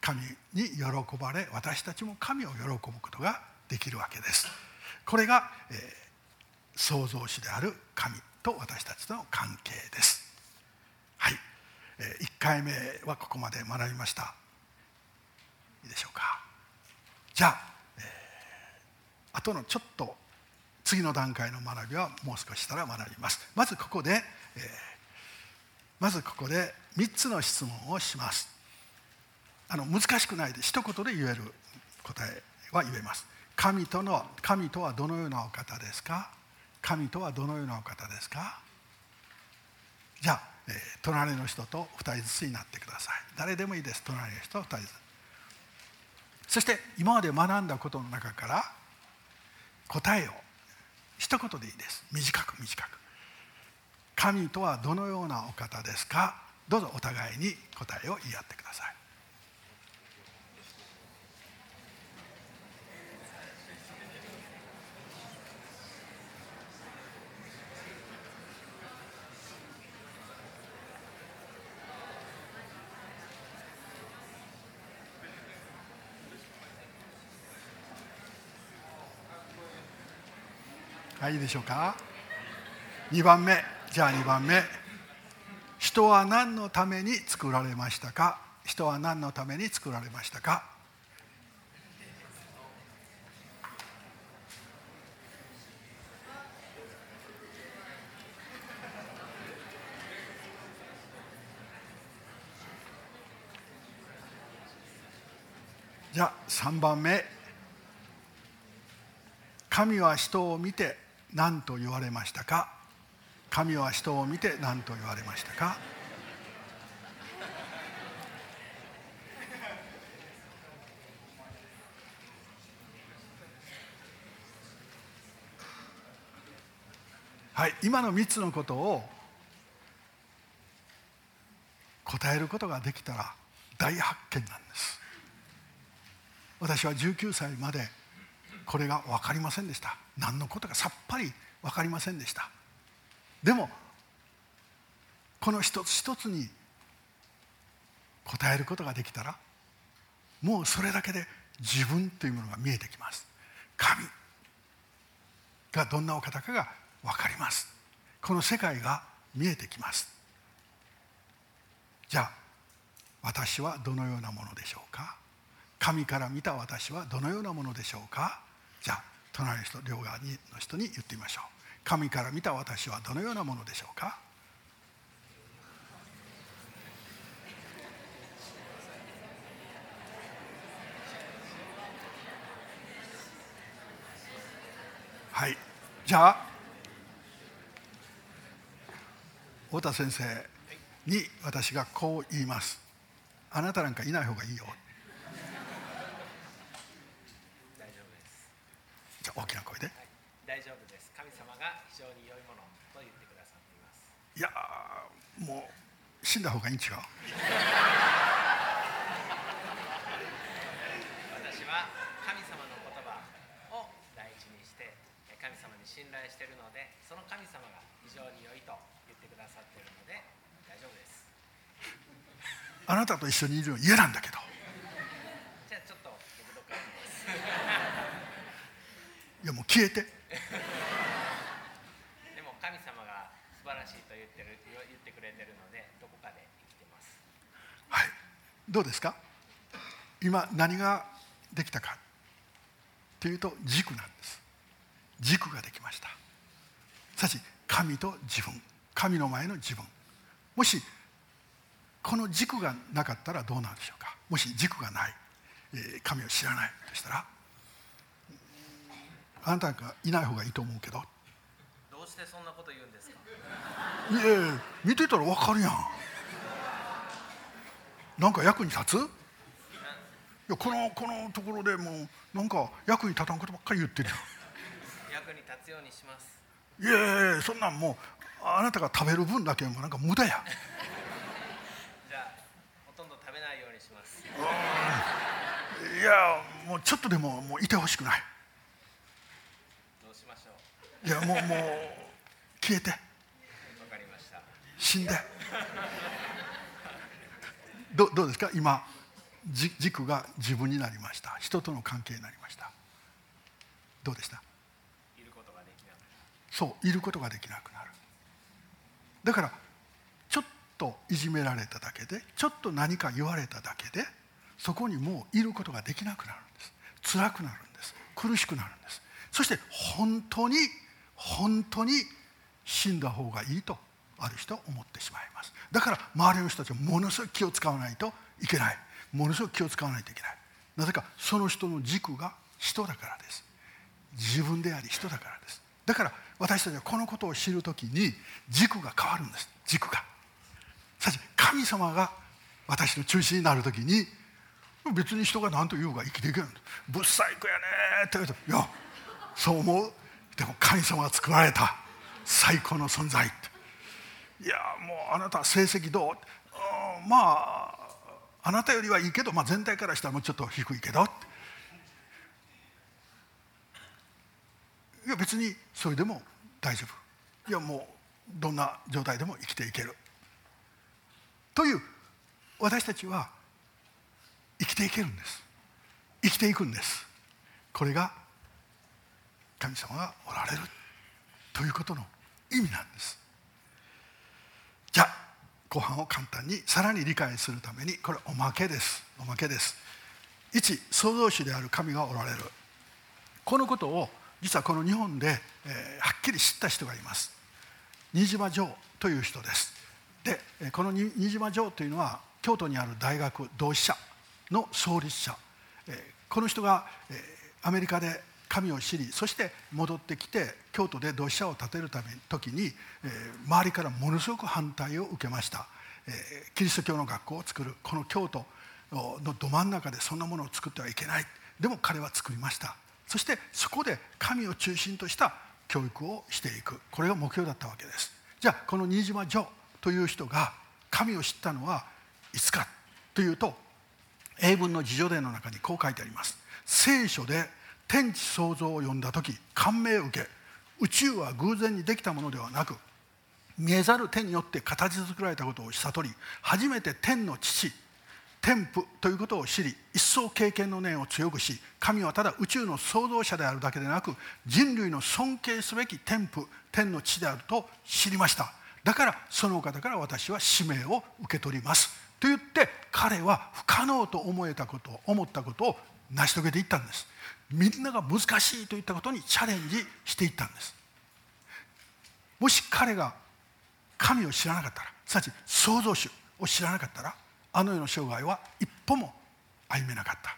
神に喜ばれ私たちも神を喜ぶことができるわけです。これが、えー、創造主である神と私たちとの関係です。はい、1回目はここまで学びました。いいでしょうか。じゃあ、えー、後のちょっと次の段階の学びはもう少ししたら学びます。まずここで、え、まずここで3つの質問をします。あの難しくないで一言で言える答えは言えます。神との神とはどのようなお方ですか？神とはどのようなお方ですか？じゃあ、隣の人と2人ずつになってください。誰でもいいです。隣の人2人ずつ。そして今まで学んだことの中から答えを一言でいいです。短く短く。神とはどのようなお方ですか？どうぞお互いに答えを言い合ってください。はいいいでしょうか？2番目。じゃあ2番目。人は何のために作られましたか？人は何のために作られましたか？じゃあ3番目。神は人を見て何と言われましたか？神は人を見て何と言われましたか？はい今の3つのことを答えることができたら大発見なんです。私は19歳までこれが分かりませんでした。何のことかさっぱり分かりませんでした。でもこの一つ一つに答えることができたらもうそれだけで自分というものが見えてきます。神がどんなお方かが分かります。この世界が見えてきます。じゃあ私はどのようなものでしょうか？神から見た私はどのようなものでしょうか？隣の人両側の人に言ってみましょう。神から見た私はどのようなものでしょうか？はい。じゃあ太田先生に私がこう言います。あなたなんかいない方がいいよじゃあ大きな声で、はい、大丈夫です神様が非常に良いものと言ってくださっています。いやもう死んだ方がいいん違う？私は神様の言葉を大事にして神様に信頼しているのでそその神様が非常に良いと言ってくださっているので大丈夫です。あなたと一緒にいるの嫌なんだけど。じゃあちょっと僕どっか行きます。いやもう消えてでも神様が素晴らしいと言ってる言ってくれてるのでどこかで生きてますはいどうですか？今何ができたかというと軸なんです。軸ができました。さし神と自分。神の前の自分。もしこの軸がなかったらどうなんでしょうか？もし軸がない、えー神を知らないとしたらあなたがいない方がいいと思うけど。どうしてそんなこと言うんですか？いやいや見てたら分かるやんなんか役に立つ？いやこのこのところでもうなんか役に立たんことばっかり言ってるやん役に立つようにします。いやいやいやそんなんもうあなたが食べる分だけもなんか無駄や。じゃあほとんど食べないようにします。いやもうちょっとでももういてほしくない。どうしましょう。いやもうもう消えて。わかりました。死んでどどうですか？今じ軸が自分になりました。人との関係になりました。どうでした？いることができなくなる。そういることができなくなる。だからちょっといじめられただけでちょっと何か言われただけでそこにもういることができなくなるんです。辛くなるんです。苦しくなるんです。そして本当に本当に死んだ方がいいとある人思ってしまいます。だから周りの人たちはものすごく気を使わないといけない。ものすごく気を使わないといけない。なぜかその人の軸が人だからです。自分であり人だからです。だから私たちはこのことを知るときに軸が変わるんです。軸が。さし神様が私の中心になるときに別に人が何と言うが生きていけるんだぶっ細工やねって言うといやそう思う。でも神様が作られた最高の存在。っていやもうあなた成績どう？うんまああなたよりはいいけど、まあ、全体からしたらもうちょっと低いけど。いや別にそれでも大丈夫。いやもうどんな状態でも生きていける。という私たちは生きていけるんです。生きていくんです。これが神様がおられるということの意味なんです。じゃあ後半を簡単にさらに理解するためにこれおまけです。おまけです。一創造主である神がおられる。このことを実はこの日本で、えーはっきり知った人がいます。新島城という人です。でえこの新島城というのは京都にある大学同志社の創立者。えーこの人が、えーアメリカで神を知りそして戻ってきて京都で同志社を建てるため時に、えー周りからものすごく反対を受けました、えーキリスト教の学校を作るこの京都のど真ん中でそんなものを作ってはいけない。でも彼は作りました。そしてそこで神を中心とした教育をしていく。これが目標だったわけです。じゃあこの新島ジョという人が神を知ったのはいつかというと英文の自叙伝の中にこう書いてあります。聖書で天地創造を読んだ時感銘を受け宇宙は偶然にできたものではなく見えざる手によって形作られたことを悟り初めて天の父天父ということを知り一層経験の念を強くし神はただ宇宙の創造者であるだけでなく人類の尊敬すべき天父天の父であると知りました。だからそのお方から私は使命を受け取ります。と言って彼は不可能と思えたこと思ったことを成し遂げていったんです。みんなが難しいといったことにチャレンジしていったんです。もし彼が神を知らなかったらすなわち創造主を知らなかったらあの世の生涯は一歩も歩めなかった。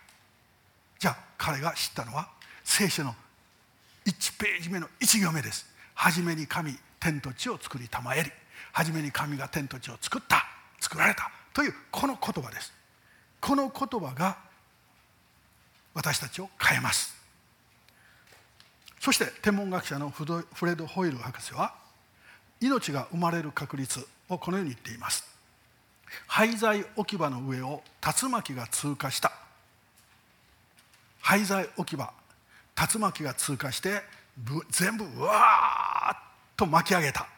じゃあ彼が知ったのは聖書の1ページ目の1行目です。初めに神天と地を作りたまえり。初めに神が天と地を作った作られたというこの言葉です。この言葉が私たちを変えます。そして天文学者のフドフレッド・ホイル博士は命が生まれる確率をこのように言っています。廃材置き場の上を竜巻が通過した。廃材置き場竜巻が通過してぶ全部うわーっと巻き上げた。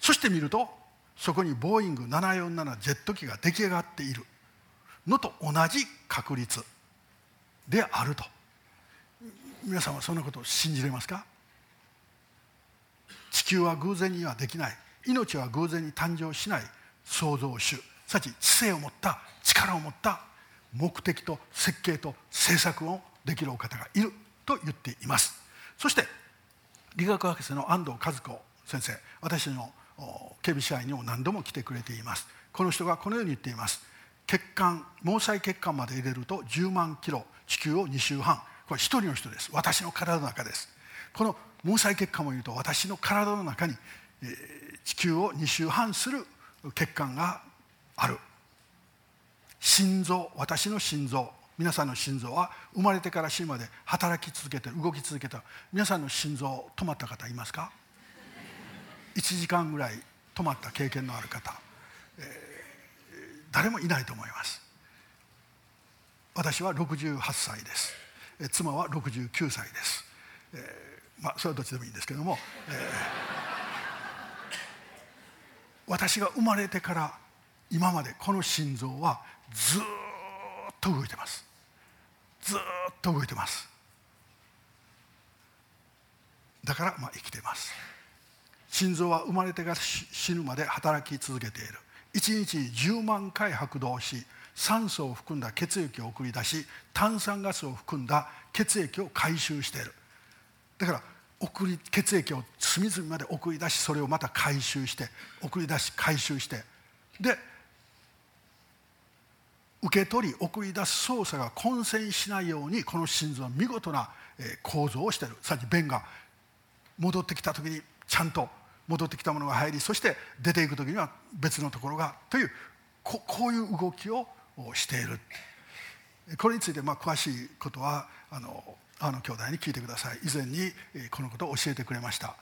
そして見るとそこにボーイング747ジェット機が出来上がっている。のと同じ確率であると。皆さんはそんなことを信じれますか？地球は偶然にはできない。命は偶然に誕生しない。創造主。さち知性を持った力を持った目的と設計と政策をできるお方がいる。と言っています。そして理学博士の安藤和子先生。私の警備支配にも何度も来てくれています。この人がこのように言っています。血管毛細血管まで入れると10万キロ地球を2周半これ一人の人です。私の体の中です。この毛細血管も言うと私の体の中に、地球を2周半する血管がある。心臓私の心臓。皆さんの心臓は生まれてから死ぬまで働き続けて動き続けた皆さんの心臓止まった方いますか？1時間ぐらい止まった経験のある方、えー、誰もいないと思います。私は68歳です。妻は69歳です、えー、まあそれはどっちでもいいんですけども、えー、私が生まれてから今までこの心臓はずっと動いてます。ずっと動いてます。だからまあ生きてます。心臓は生まれてから死ぬまで働き続けている。1日10万回拍動し酸素を含んだ血液を送り出し炭酸ガスを含んだ血液を回収している。だから送り血液を隅々まで送り出しそれをまた回収して送り出し回収して。で受け取り送り出す操作が混戦しないようにこの心臓は見事な構造をしている。さっき便が戻ってきた時にちゃんと戻ってきたものが入りそして出ていく時には別のところがというこういう動きをしている。これについてまあ詳しいことはあのあの兄弟に聞いてください。以前にこのことを教えてくれました。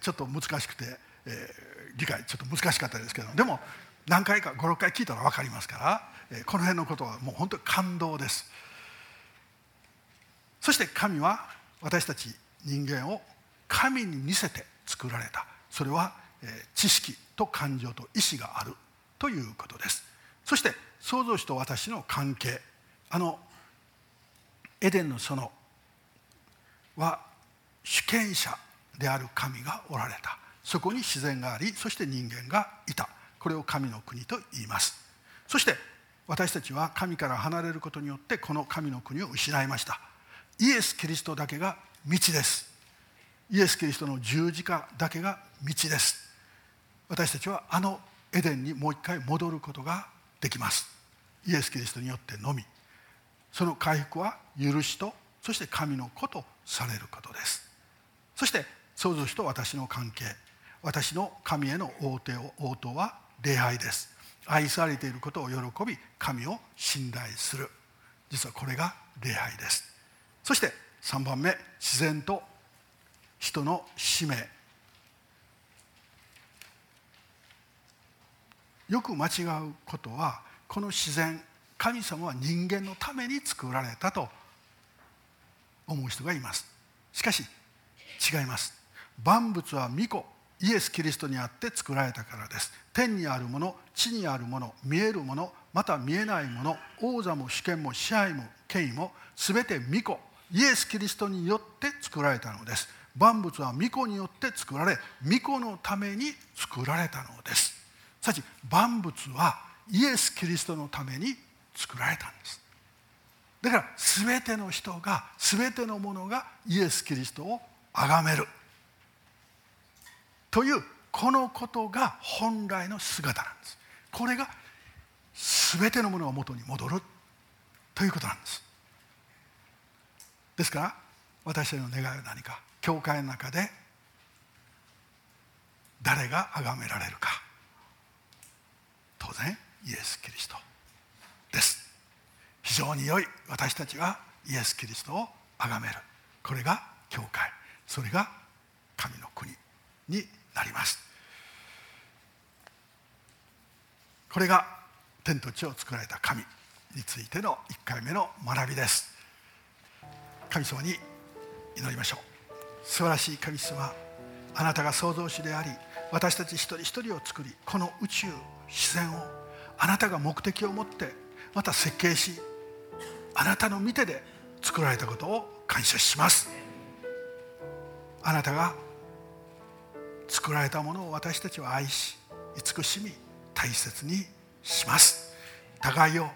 ちょっと難しくて、えー、理解ちょっと難しかったですけどでも何回か56回聞いたら分かりますからこの辺のことはもう本当に感動です。そして神は私たち人間を神に似せて作られた。それは知識と感情と意志があるということです。そして創造主と私の関係。あのエデンの園は主権者である神がおられた。そこに自然がありそして人間がいた。これを神の国と言います。そして私たちは神から離れることによってこの神の国を失いました。イエス・キリストだけが道です。イエス・キリストの十字架だけが道です。私たちはあのエデンにもう一回戻ることができます。イエス・キリストによってのみ。その回復は許しとそして神の子とされることです。そして創造主と私の関係。私の神への応答応答は礼拝です。愛されていることを喜び神を信頼する。実はこれが礼拝です。そして3番目自然と人の使命。よく間違うことはこの自然神様は人間のために作られたと思う人がいます。しかし違います。万物は御子イエス・キリストにあって作られたからです。天にあるもの地にあるもの見えるものまた見えないもの王座も主権も支配も権威も全て御子イエス・キリストによって作られたのです。万物は御子によって作られ御子のために作られたのです。さち万物はイエス・キリストのために作られたんです。だから全ての人が全てのものがイエス・キリストを崇める。というこのことが本来の姿なんです。これが全てのものが元に戻る。ということなんです。ですから私たちの願いは何か。教会の中で誰が崇められるか。当然イエス・キリスト。です。非常に良い。私たちはイエス・キリストを崇める。これが教会。それが神の国になります。これが天と地を作られた神についての1回目の学びです。神様に祈りましょう。素晴らしい神様あなたが創造主であり私たち一人一人を作りこの宇宙自然をあなたが目的を持ってまた設計しあなたの見てで作られたことを感謝します。あなたが作られたものを私たちは愛し慈しみ大切にします。互いを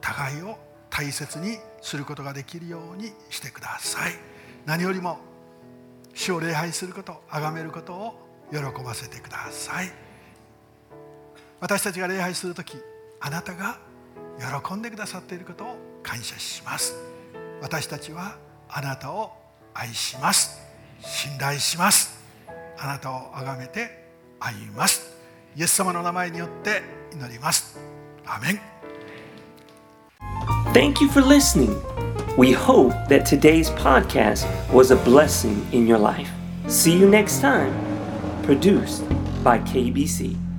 互いを大切にすることができるようにしてください。何よりも主を礼拝すること崇めることを喜ばせてください。私たちが礼拝する時あなたが喜んでくださっていることを感謝します。私たちはあなたを愛します。信頼します。あなたを崇めて歩みます。イエス様の名前によって祈ります。アメン。Thank you for listening. We hope that today's podcast was a blessing in your life. See you next time. Produced by KBC.